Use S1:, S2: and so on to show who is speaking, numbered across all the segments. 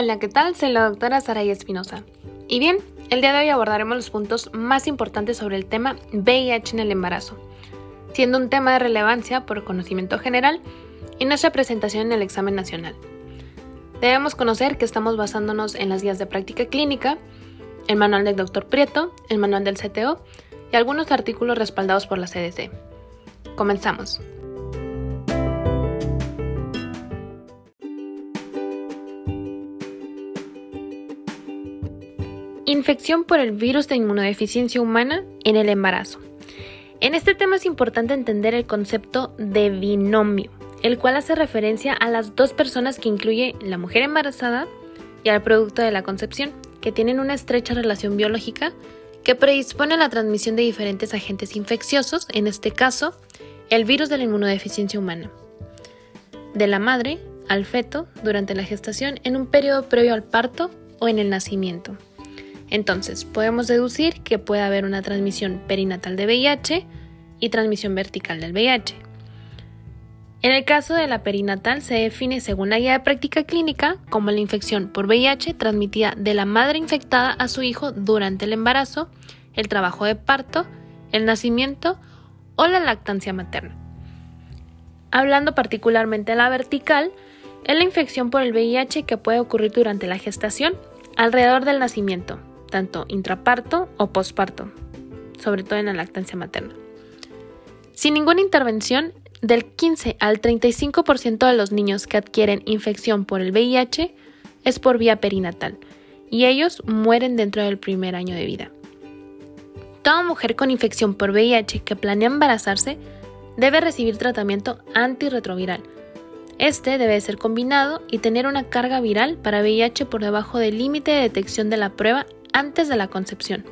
S1: Hola, ¿qué tal? Soy la doctora Saray Espinosa. Y bien, el día de hoy abordaremos los puntos más importantes sobre el tema VIH en el embarazo, siendo un tema de relevancia por conocimiento general y nuestra presentación en el examen nacional. Debemos conocer que estamos basándonos en las guías de práctica clínica, el manual del Dr. Prieto, el manual del CTO y algunos artículos respaldados por la CDC. Comenzamos. Infección por el virus de inmunodeficiencia humana en el embarazo. En este tema es importante entender el concepto de binomio, el cual hace referencia a las dos personas que incluye la mujer embarazada y al producto de la concepción, que tienen una estrecha relación biológica que predispone a la transmisión de diferentes agentes infecciosos, en este caso, el virus de la inmunodeficiencia humana, de la madre al feto durante la gestación en un periodo previo al parto o en el nacimiento. Entonces, podemos deducir que puede haber una transmisión perinatal de VIH y transmisión vertical del VIH. En el caso de la perinatal se define según la guía de práctica clínica como la infección por VIH transmitida de la madre infectada a su hijo durante el embarazo, el trabajo de parto, el nacimiento o la lactancia materna. Hablando particularmente de la vertical, es la infección por el VIH que puede ocurrir durante la gestación, alrededor del nacimiento, tanto intraparto o posparto, sobre todo en la lactancia materna. Sin ninguna intervención, del 15 al 35% de los niños que adquieren infección por el VIH es por vía perinatal y ellos mueren dentro del primer año de vida. Toda mujer con infección por VIH que planea embarazarse debe recibir tratamiento antirretroviral. Este debe ser combinado y tener una carga viral para VIH por debajo del límite de detección de la prueba antes de la concepción.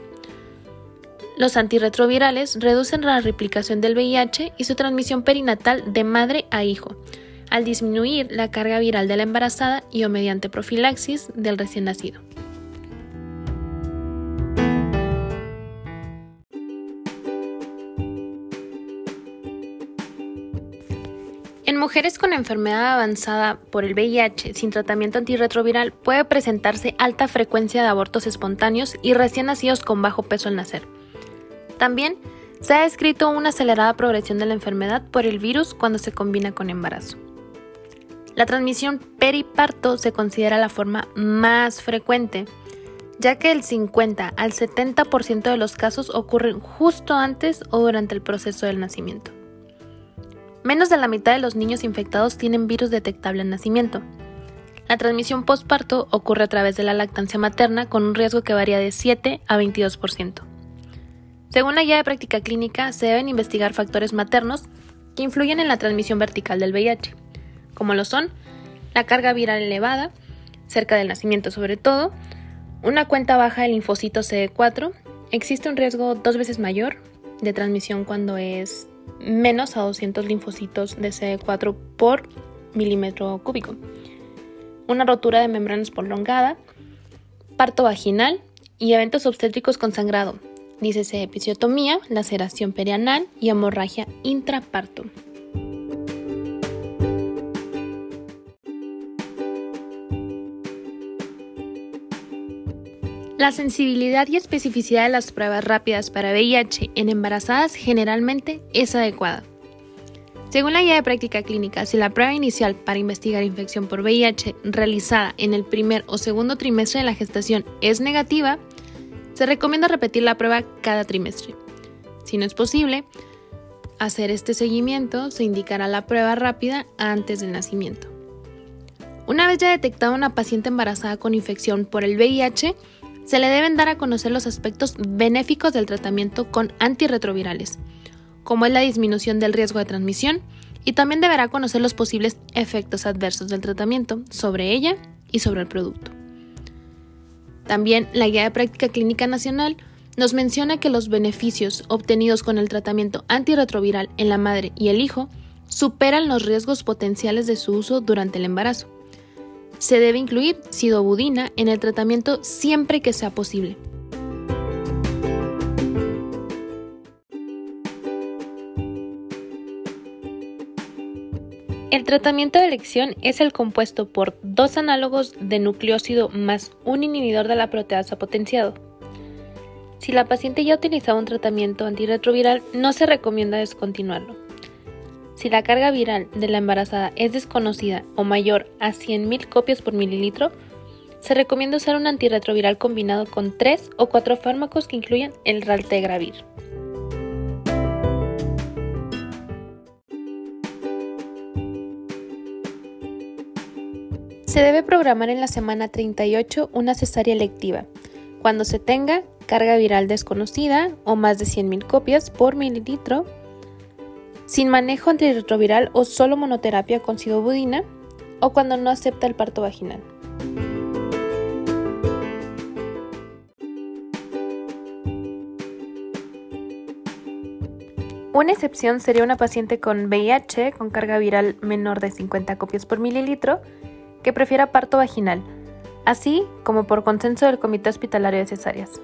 S1: Los antirretrovirales reducen la replicación del VIH y su transmisión perinatal de madre a hijo, al disminuir la carga viral de la embarazada y o mediante profilaxis del recién nacido. En mujeres con enfermedad avanzada por el VIH sin tratamiento antirretroviral puede presentarse alta frecuencia de abortos espontáneos y recién nacidos con bajo peso al nacer. También se ha descrito una acelerada progresión de la enfermedad por el virus cuando se combina con embarazo. La transmisión periparto se considera la forma más frecuente, ya que el 50 al 70% de los casos ocurren justo antes o durante el proceso del nacimiento. Menos de la mitad de los niños infectados tienen virus detectable en nacimiento. La transmisión postparto ocurre a través de la lactancia materna con un riesgo que varía de 7 a 22%. Según la guía de práctica clínica, se deben investigar factores maternos que influyen en la transmisión vertical del VIH, como lo son la carga viral elevada, cerca del nacimiento sobre todo, una cuenta baja de linfocitos CD4, existe un riesgo dos veces mayor de transmisión cuando es menos a 200 linfocitos de CD4 por milímetro cúbico. Una rotura de membranas prolongada, parto vaginal y eventos obstétricos con sangrado, dícese episiotomía, laceración perianal y hemorragia intraparto. La sensibilidad y especificidad de las pruebas rápidas para VIH en embarazadas generalmente es adecuada. Según la guía de práctica clínica, si la prueba inicial para investigar infección por VIH realizada en el primer o segundo trimestre de la gestación es negativa, se recomienda repetir la prueba cada trimestre. Si no es posible hacer este seguimiento, se indicará la prueba rápida antes del nacimiento. Una vez ya detectada una paciente embarazada con infección por el VIH, se le deben dar a conocer los aspectos benéficos del tratamiento con antirretrovirales, como es la disminución del riesgo de transmisión, y también deberá conocer los posibles efectos adversos del tratamiento sobre ella y sobre el producto. También la Guía de Práctica Clínica Nacional nos menciona que los beneficios obtenidos con el tratamiento antirretroviral en la madre y el hijo superan los riesgos potenciales de su uso durante el embarazo. Se debe incluir sidobudina en el tratamiento siempre que sea posible. El tratamiento de elección es el compuesto por dos análogos de nucleócido más un inhibidor de la proteasa potenciado. Si la paciente ya utilizaba un tratamiento antirretroviral, no se recomienda descontinuarlo. Si la carga viral de la embarazada es desconocida o mayor a 100.000 copias por mililitro, se recomienda usar un antirretroviral combinado con 3 o 4 fármacos que incluyan el raltegravir. Se debe programar en la semana 38 una cesárea electiva, cuando se tenga carga viral desconocida o más de 100.000 copias por mililitro, sin manejo antirretroviral o solo monoterapia con sidobudina, o cuando no acepta el parto vaginal. Una excepción sería una paciente con VIH con carga viral menor de 50 copias por mililitro que prefiera parto vaginal, así como por consenso del Comité Hospitalario de Cesáreas.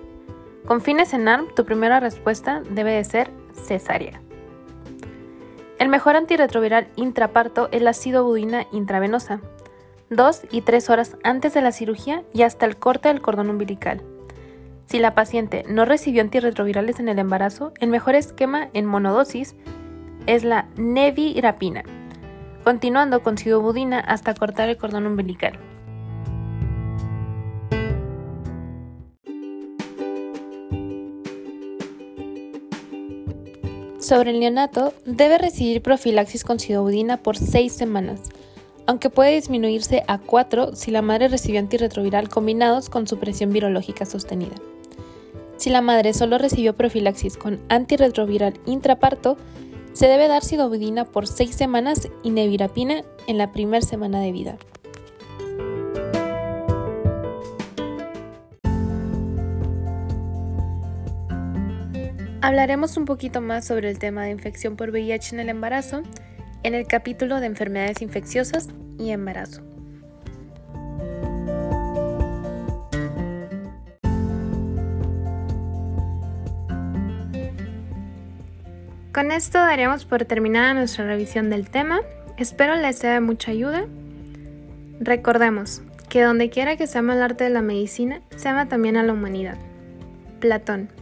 S1: Con fines en ARM, tu primera respuesta debe de ser cesárea. El mejor antirretroviral intraparto es la sidobudina intravenosa, dos y tres horas antes de la cirugía y hasta el corte del cordón umbilical. Si la paciente no recibió antirretrovirales en el embarazo, el mejor esquema en monodosis es la nevirapina continuando con sidobudina hasta cortar el cordón umbilical. Sobre el neonato, debe recibir profilaxis con sidobudina por 6 semanas, aunque puede disminuirse a 4 si la madre recibió antirretroviral combinados con supresión virológica sostenida. Si la madre solo recibió profilaxis con antirretroviral intraparto, se debe dar sidobudina por 6 semanas y nevirapina en la primera semana de vida. Hablaremos un poquito más sobre el tema de infección por VIH en el embarazo en el capítulo de enfermedades infecciosas y embarazo. Con esto daremos por terminada nuestra revisión del tema. Espero les sea de mucha ayuda. Recordemos que donde quiera que se ama el arte de la medicina, se ama también a la humanidad. Platón.